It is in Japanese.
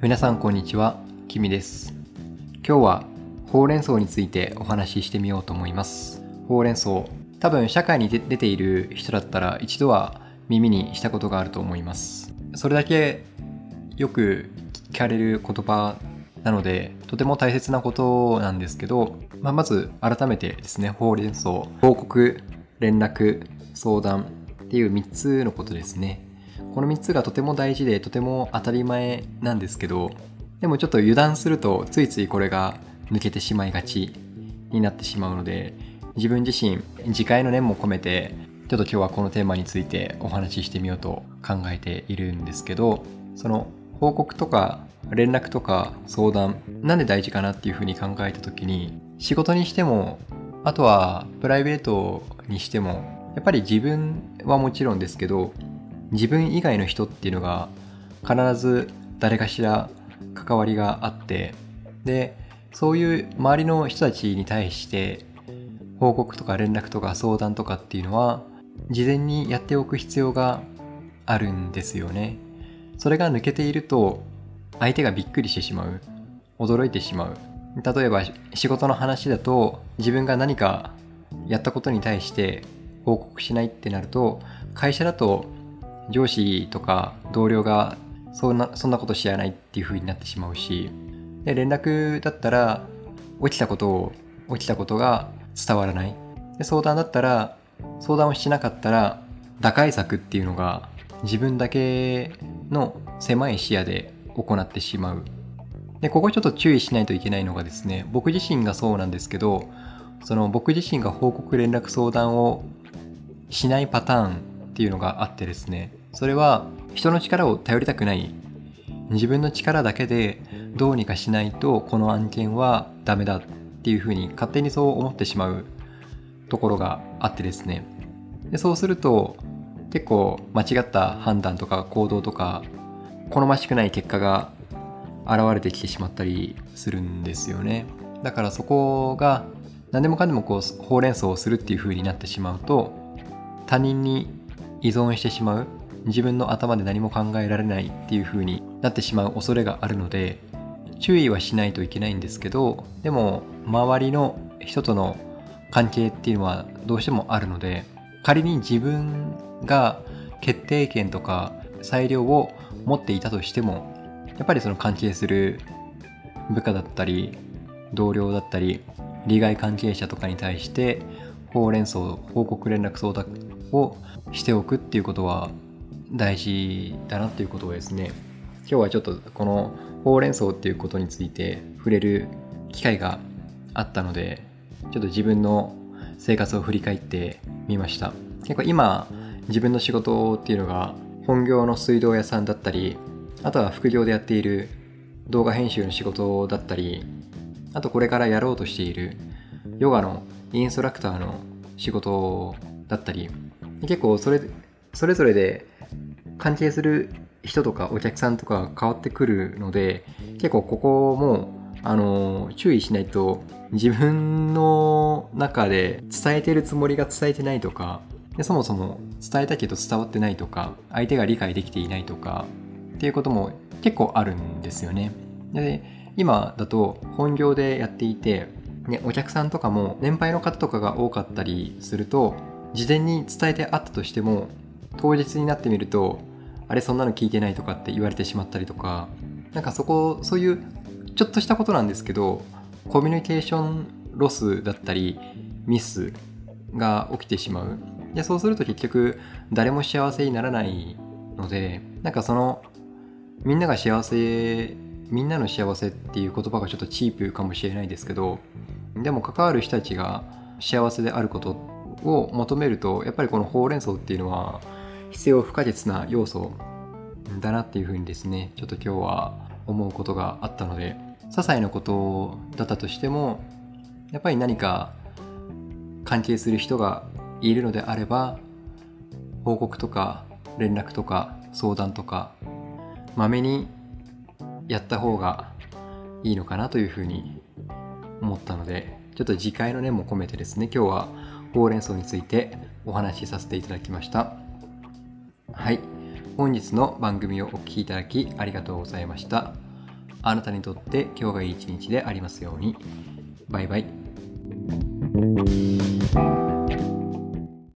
皆さんこんにちは、きみです。今日はほうれん草についてお話ししてみようと思います。ほうれん草、多分社会に出出ている人だったら一度は耳にしたことがあると思います。それだけよく聞かれる言葉なので、とても大切なことなんですけど、まあ、まず改めてですね、ほうれん草、報告、連絡、相談っていう3つのことですね。この3つがとても大事でとても当たり前なんですけどでもちょっと油断するとついついこれが抜けてしまいがちになってしまうので自分自身次回の念も込めてちょっと今日はこのテーマについてお話ししてみようと考えているんですけどその報告とか連絡とか相談なんで大事かなっていうふうに考えた時に仕事にしてもあとはプライベートにしてもやっぱり自分はもちろんですけど自分以外の人っていうのが必ず誰かしら関わりがあってでそういう周りの人たちに対して報告とか連絡とか相談とかっていうのは事前にやっておく必要があるんですよね。それが抜けていると相手がびっくりしてしまう。驚いてしまう。例えば仕事の話だと自分が何かやったことに対して報告しないってなると会社だと上司とか同僚がそんなそんなこと知らないっていう風になってしまうしで連絡だったら起きたことを起きたことが伝わらない。で相談だったら相談をしなかったら打開策っていうのが自分だけの狭い視野で行ってしまう。でここちょっと注意しないといけないのがですね僕自身がそうなんですけどその僕自身が報告連絡相談をしないパターンっていうのがあってですねそれは人の力を頼りたくない。自分の力だけでどうにかしないとこの案件はダメだっていうふうに勝手にそう思ってしまうところがあってですね。でそうすると結構間違った判断とか行動とか好ましくない結果が現れてきてしまったりするんですよね。だからそこが何でもかんでもこうほうれん草をするっていう風になってしまうと他人に依存してしまう自分の頭で何も考えられないっていう風になってしまう恐れがあるので注意はしないといけないんですけどでも周りの人との関係っていうのはどうしてもあるので仮に自分が決定権とか裁量を持っていたとしてもやっぱりその関係する部下だったり同僚だったり利害関係者とかに対してほうれん草報告連絡相談をしておくっていうことは大事だなっていうことをですね今日はちょっとこのほうれん草っていうことについて触れる機会があったのでちょっと自分の生活を振り返ってみました。結構今自分の仕事っていうのが本業の水道屋さんだったりあとは副業でやっている動画編集の仕事だったりあとこれからやろうとしているヨガのインストラクターの仕事だったり結構それそれぞれで関係する人とかお客さんとか変わってくるので結構ここもあの注意しないと自分の中で伝えてるつもりが伝えてないとかでそもそも伝えたけど伝わってないとか相手が理解できていないとかっていうことも結構あるんですよね。で今だと本業でやっていて、ね、お客さんとかも年配の方とかが多かったりすると事前に伝えてあったとしても当日になってみるとあれそんなの聞いてないとかって言われてしまったりとかなんかそこそういうちょっとしたことなんですけどコミュニケーションロスだったりミスが起きてしまう。でそうすると結局誰も幸せにならないのでなんかそのみんなが幸せみんなの幸せっていう言葉がちょっとチープかもしれないですけどでも関わる人たちが幸せであることを求めるとやっぱりこのほうれん草っていうのは必要不可欠な要素だなっていうふうにですねちょっと今日は思うことがあったので些細なことだったとしてもやっぱり何か関係する人がいるのであれば報告とか連絡とか相談とかまめにやった方がいいのかなというふうに思ったのでちょっと次回の念も込めてですね今日はほうれん草についてお話しさせていただきました。はい。本日の番組をお聴きいただきありがとうございました。あなたにとって今日がいい一日でありますように。バイバイ。